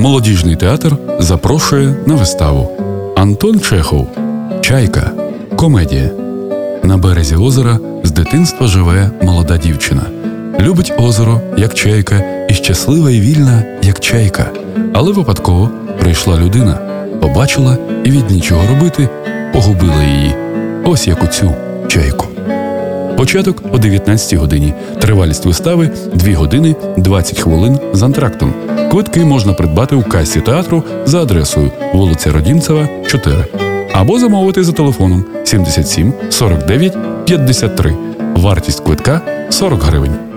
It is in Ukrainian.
Молодіжний театр запрошує на виставу. Антон Чехов. Чайка. Комедія. На березі озера з дитинства живе молода дівчина. Любить озеро, як чайка, і щаслива і вільна, як чайка. Але випадково прийшла людина, побачила і від нічого робити погубила її. Ось як у цю чайку. Початок о 19 годині. Тривалість вистави 2 години 20 хвилин з антрактом. Квитки можна придбати у касі театру за адресою вулиця Родімцева, 4. Або замовити за телефоном 77 49 53. Вартість квитка 40 гривень.